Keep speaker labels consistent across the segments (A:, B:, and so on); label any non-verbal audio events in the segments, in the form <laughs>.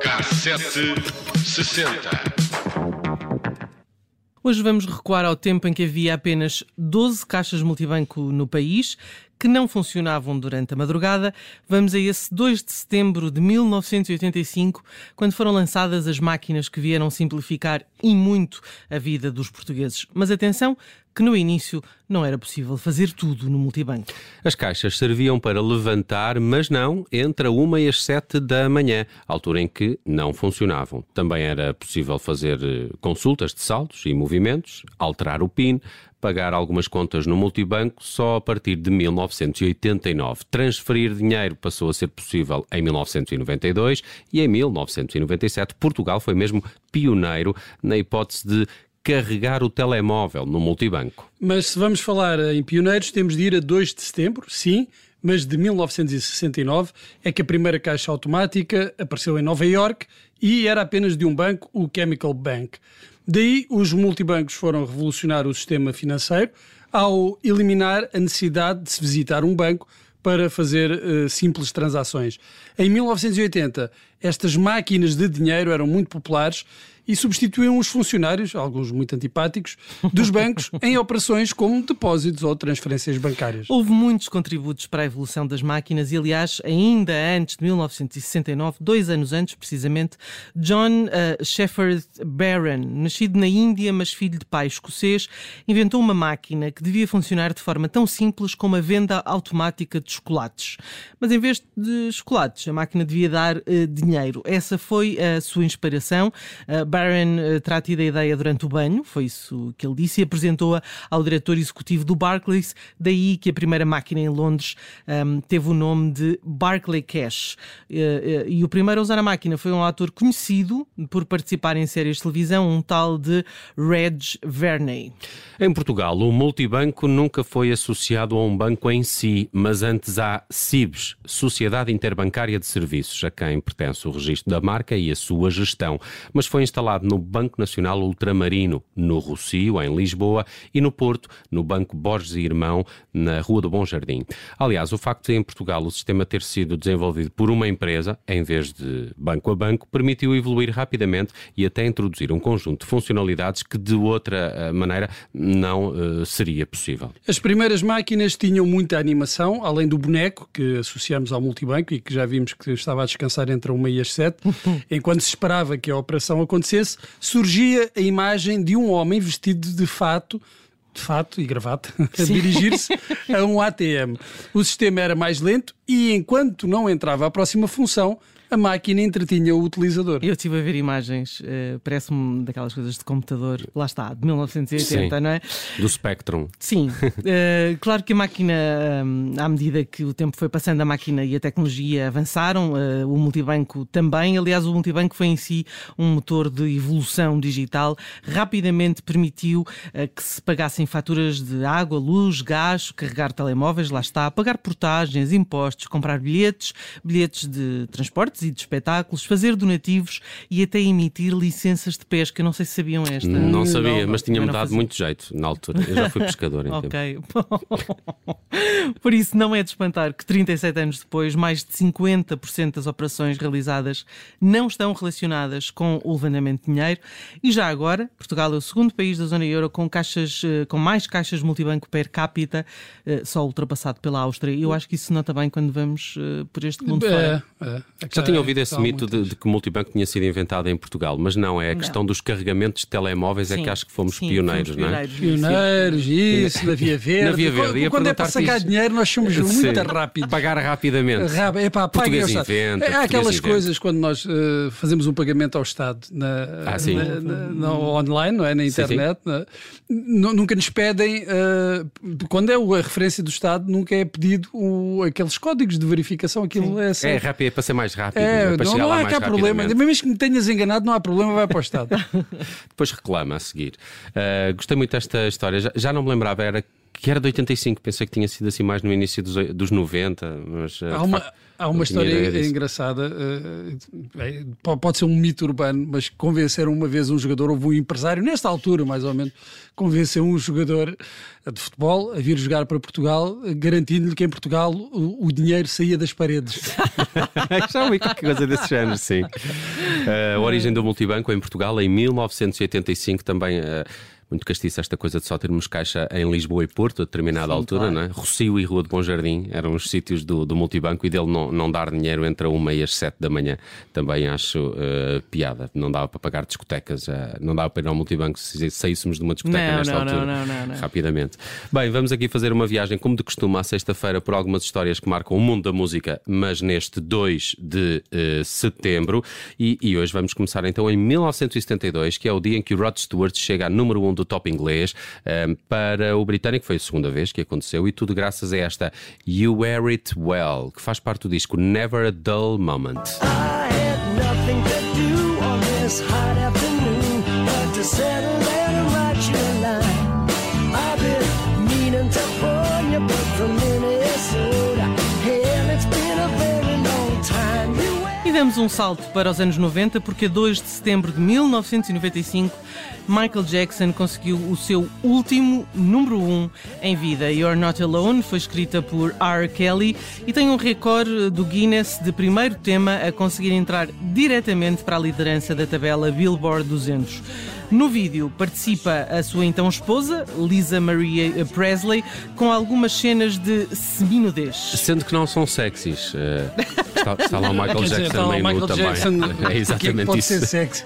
A: Cassete 60.
B: Hoje vamos recuar ao tempo em que havia apenas 12 caixas multibanco no país que não funcionavam durante a madrugada. Vamos a esse 2 de setembro de 1985, quando foram lançadas as máquinas que vieram simplificar e muito a vida dos portugueses. Mas atenção, que no início não era possível fazer tudo no multibanco.
C: As caixas serviam para levantar, mas não entre a 1 e as 7 da manhã, altura em que não funcionavam. Também era possível fazer eh, consultas de saldos e movimentos, alterar o PIN, pagar algumas contas no multibanco só a partir de 1989. Transferir dinheiro passou a ser possível em 1992 e em 1997 Portugal foi mesmo pioneiro na hipótese de carregar o telemóvel no multibanco.
D: Mas se vamos falar em pioneiros, temos de ir a 2 de setembro, sim, mas de 1969 é que a primeira caixa automática apareceu em Nova York e era apenas de um banco, o Chemical Bank. Daí, os multibancos foram revolucionar o sistema financeiro ao eliminar a necessidade de se visitar um banco para fazer uh, simples transações. Em 1980, estas máquinas de dinheiro eram muito populares e substituíam os funcionários, alguns muito antipáticos, dos <laughs> bancos em operações como depósitos ou transferências bancárias.
B: Houve muitos contributos para a evolução das máquinas e, aliás, ainda antes de 1969, dois anos antes precisamente, John uh, Shepherd Barron, nascido na Índia, mas filho de pai escocês, inventou uma máquina que devia funcionar de forma tão simples como a venda automática de chocolates. Mas em vez de chocolates, a máquina devia dar uh, dinheiro. Essa foi a sua inspiração. Barron terá tido a ideia durante o banho, foi isso que ele disse, e apresentou-a ao diretor executivo do Barclays, daí que a primeira máquina em Londres um, ehm, teve o nome de Barclay Cash. Uh, uh, e o primeiro a usar a máquina foi um ator conhecido por participar em séries de televisão, um tal de Reg Verney.
C: Em Portugal, o multibanco nunca foi associado a um banco em si, mas antes à CIBS, Sociedade Interbancária de Serviços, a quem pertence o registro da marca e a sua gestão, mas foi instalado instalado no Banco Nacional Ultramarino, no Rocio, em Lisboa, e no Porto, no Banco Borges e Irmão, na Rua do Bom Jardim. Aliás, o facto de em Portugal o sistema ter sido desenvolvido por uma empresa, em vez de banco a banco, permitiu evoluir rapidamente e até introduzir um conjunto de funcionalidades que de outra eh, maneira não uh, seria possível.
D: As primeiras máquinas tinham muita animação, além do boneco que associamos ao multibanco e que já vimos que estava a descansar entre uma e as sete, <laughs> enquanto se esperava que a operação acontecesse acontecesse, surgia a imagem de um homem vestido de fato de fato e gravata <laughs> a dirigir-se a um ATM. O sistema era mais lento e enquanto não entrava a próxima função, a máquina entretinha o utilizador.
B: Eu estive a ver imagens, uh, parece-me daquelas coisas de computador, lá está, de 1980,
C: Sim,
B: não é?
C: Do Spectrum.
B: Sim, uh, <laughs> claro que a máquina, um, à medida que o tempo foi passando, a máquina e a tecnologia avançaram, uh, o multibanco também. Aliás, o multibanco foi em si um motor de evolução digital, rapidamente permitiu que se pagassem faturas de água, luz, gás, carregar telemóveis, lá está, pagar portagens, impostos, comprar bilhetes, bilhetes de transporte e de espetáculos, fazer donativos e até emitir licenças de pesca. Não sei se sabiam esta.
C: Não sabia, mas tinha-me dado fazia. muito jeito na altura. Eu já fui pescador. <laughs> Em
B: ok. <laughs> Por isso, não é de espantar que 37 anos depois, mais de 50% das operações realizadas não estão relacionadas com o levantamento de dinheiro. E já agora, Portugal é o segundo país da zona euro com, caixas, eh, com mais caixas multibanco per capita, eh, só ultrapassado pela Áustria. Eu acho que isso se nota bem quando vamos eh, por este mundo é, fora. É,
C: é. Já tinha ouvido esse mito de, de, que o multibanco tinha sido inventado em Portugal, mas não, é a questão não. dos carregamentos de telemóveis sim, é que acho que fomos sim, pioneiros,
D: fomos
C: não é?
D: Pioneiros, isso, na Via Verde.
C: Na Via Verde.
D: Quando, quando é para sacar isso. dinheiro, nós somos sim. muito rápidos.
C: Pagar rapidamente.
D: Rápido. Epá, português inventa. É aquelas inventa. coisas quando nós uh, fazemos um pagamento ao Estado na, ah, na, na, na online, não é? Na internet. É? Nunca nos pedem, uh, quando é a referência do Estado, nunca é pedido o, aqueles códigos de verificação. Aquilo é,
C: é rápido, é para ser mais rápido.
D: É, para não, não há cá problema. Mesmo que me tenhas enganado, não há problema, vai para o Estado. <laughs>
C: Depois reclama a seguir. Uh, gostei muito desta história. Já, já não me lembrava, era que era de 85, pensei que tinha sido assim mais no início dos, dos 90. Mas,
D: uh, há, uma, Há uma história engraçada, uh, pode ser um mito urbano, mas convenceram uma vez um jogador, houve um empresário, nesta altura mais ou menos, convenceu um jogador de futebol a vir jogar para Portugal, garantindo-lhe que em Portugal o, o dinheiro saía das paredes. <laughs>
C: Já ouvi qualquer coisa desse género, sim. Uh, <laughs> a origem do multibanco em Portugal, em 1985, também. Uh, muito castiça esta coisa de só termos caixa em Lisboa e Porto a determinada Sim, altura, claro. não é? Rocio e Rua de Bom Jardim eram os sítios do, do multibanco e dele não, não dar dinheiro entre a uma e as sete da manhã também acho uh, piada. Não dava para pagar discotecas, uh, não dava para ir ao multibanco se saíssemos de uma discoteca
B: não,
C: nesta
B: não,
C: altura.
B: Não, não, não,
C: Rapidamente. Bem, vamos aqui fazer uma viagem, como de costume, à sexta-feira por algumas histórias que marcam o mundo da música, mas neste 2 de uh, setembro. E, e, hoje vamos começar então em 1972, que é o dia em que o Rod Stewart chega a número 1 um do top inglês um, para o britânico. Foi a segunda vez que aconteceu e tudo graças a esta You Wear It Well, que faz parte do disco Never a Dull Moment.
B: E damos um salto para os anos 90, porque a 2 de setembro de 1995, Michael Jackson conseguiu o seu último número 1 um em vida. You're Not Alone foi escrita por R. Kelly e tem um recorde do Guinness de primeiro tema a conseguir entrar diretamente para a liderança da tabela Billboard 200. No vídeo participa a sua então esposa, Lisa Maria Presley, com algumas cenas de seminudez.
C: Sendo que não são sexys. Uh, está, está, lá o Michael Jackson dizer, meio
D: Michael
C: também.
D: Jackson, <laughs>
C: é exatamente
D: que é que pode
C: isso.
D: ser sexy.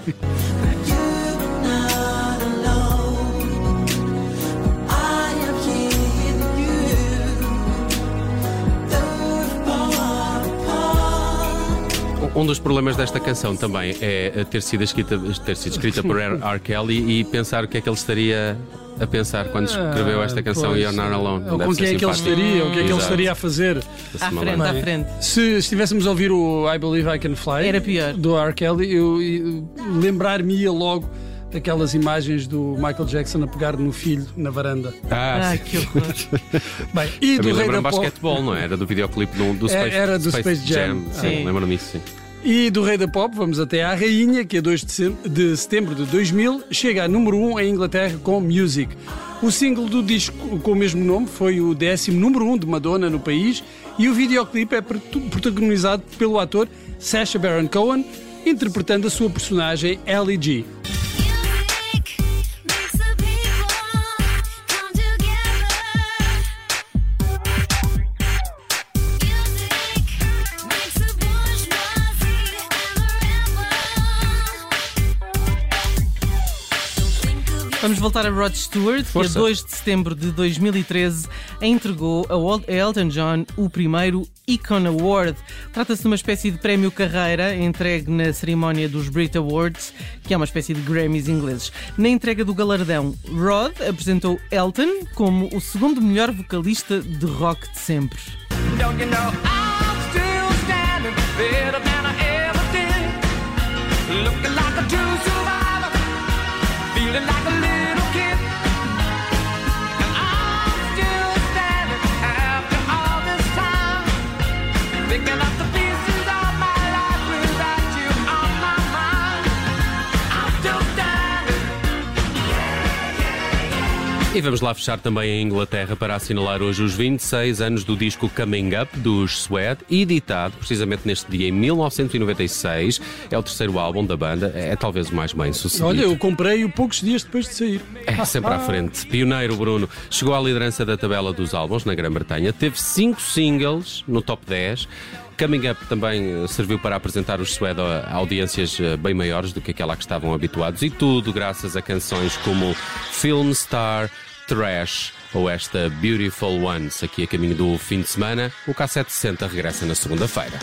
C: Um dos problemas desta canção também é ter sido escrita, ter sido escrita por <laughs> R. Kelly e pensar o que é que ele estaria a pensar quando escreveu esta canção
D: pois,
C: You're Not Alone.
D: Ou com quem é que ele estaria, o que é que ele estaria a fazer.
B: À frente, à frente.
D: Se estivéssemos a ouvir o I Believe I Can Fly
B: Era pior.
D: do R. Kelly, eu, eu lembrar-me-ia logo daquelas imagens do Michael Jackson a pegar no filho na varanda.
C: Ah,
B: Ai, que horror. <laughs>
D: Bem, e do Rei da Pop,
C: basquetebol, não é? Era do videoclipe do, do Space,
D: Era do
C: Space,
D: Space Jam.
B: Sim.
C: Lembro-me disso, sim.
D: E do Rei da Pop, vamos até à Rainha, que a 2 de setembro de 2000 chega a número 1 em Inglaterra com Music. O single do disco com o mesmo nome foi o décimo número 1 de Madonna no país e o videoclipe é protagonizado pelo ator Sacha Baron Cohen, interpretando a sua personagem Ellie G.
B: Vamos voltar a Rod Stewart,
C: Força.
B: que a 2 de setembro de 2013 entregou a Elton John o primeiro Icon Award. Trata-se de uma espécie de prémio carreira entregue na cerimónia dos Brit Awards, que é uma espécie de Grammys ingleses. Na entrega do galardão, Rod apresentou Elton como o segundo melhor vocalista de rock de sempre.
C: E vamos lá fechar também em Inglaterra para assinalar hoje os 26 anos do disco Coming Up dos Suede, editado precisamente neste dia em 1996. É o terceiro álbum da banda, é talvez o mais bem sucedido.
D: Olha, eu comprei-o poucos dias depois de sair.
C: É sempre à frente. Pioneiro, Bruno. Chegou à liderança da tabela dos álbuns na Grã-Bretanha. Teve cinco singles no top 10. Coming Up também eh, serviu para apresentar os Suede a audiências eh, bem maiores do que aquela que estavam habituados. E tudo graças a canções como Film Star, Trash ou esta Beautiful Ones. Aqui a caminho do fim de semana. O K760 regressa na segunda-feira.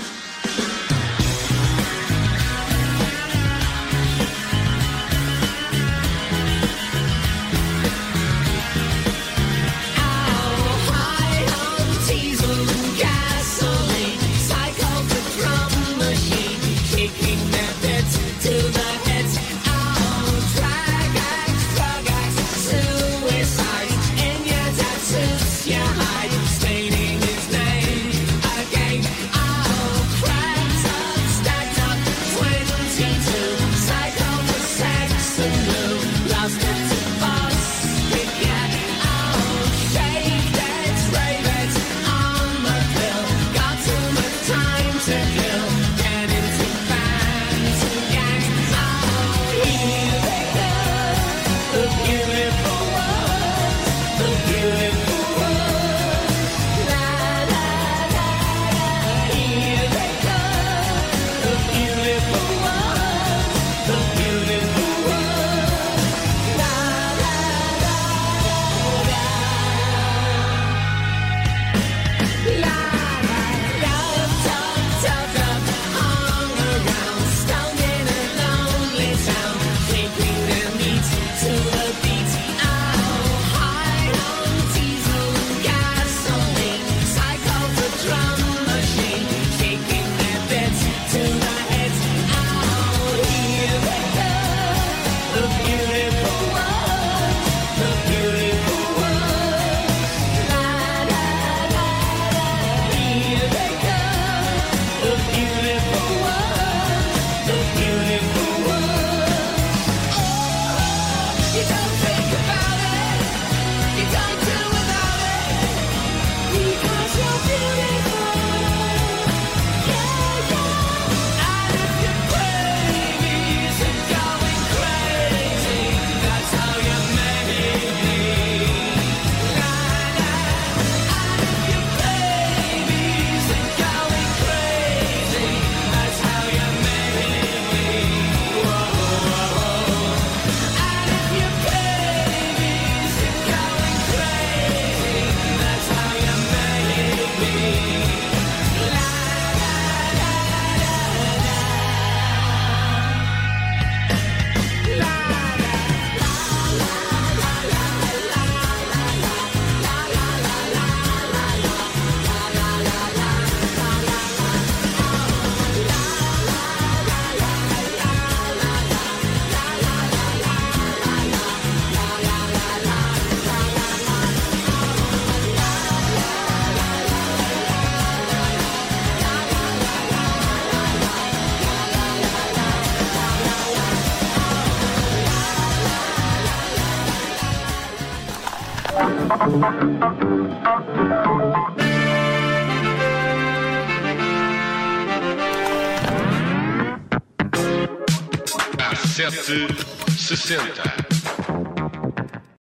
C: Sete sessenta.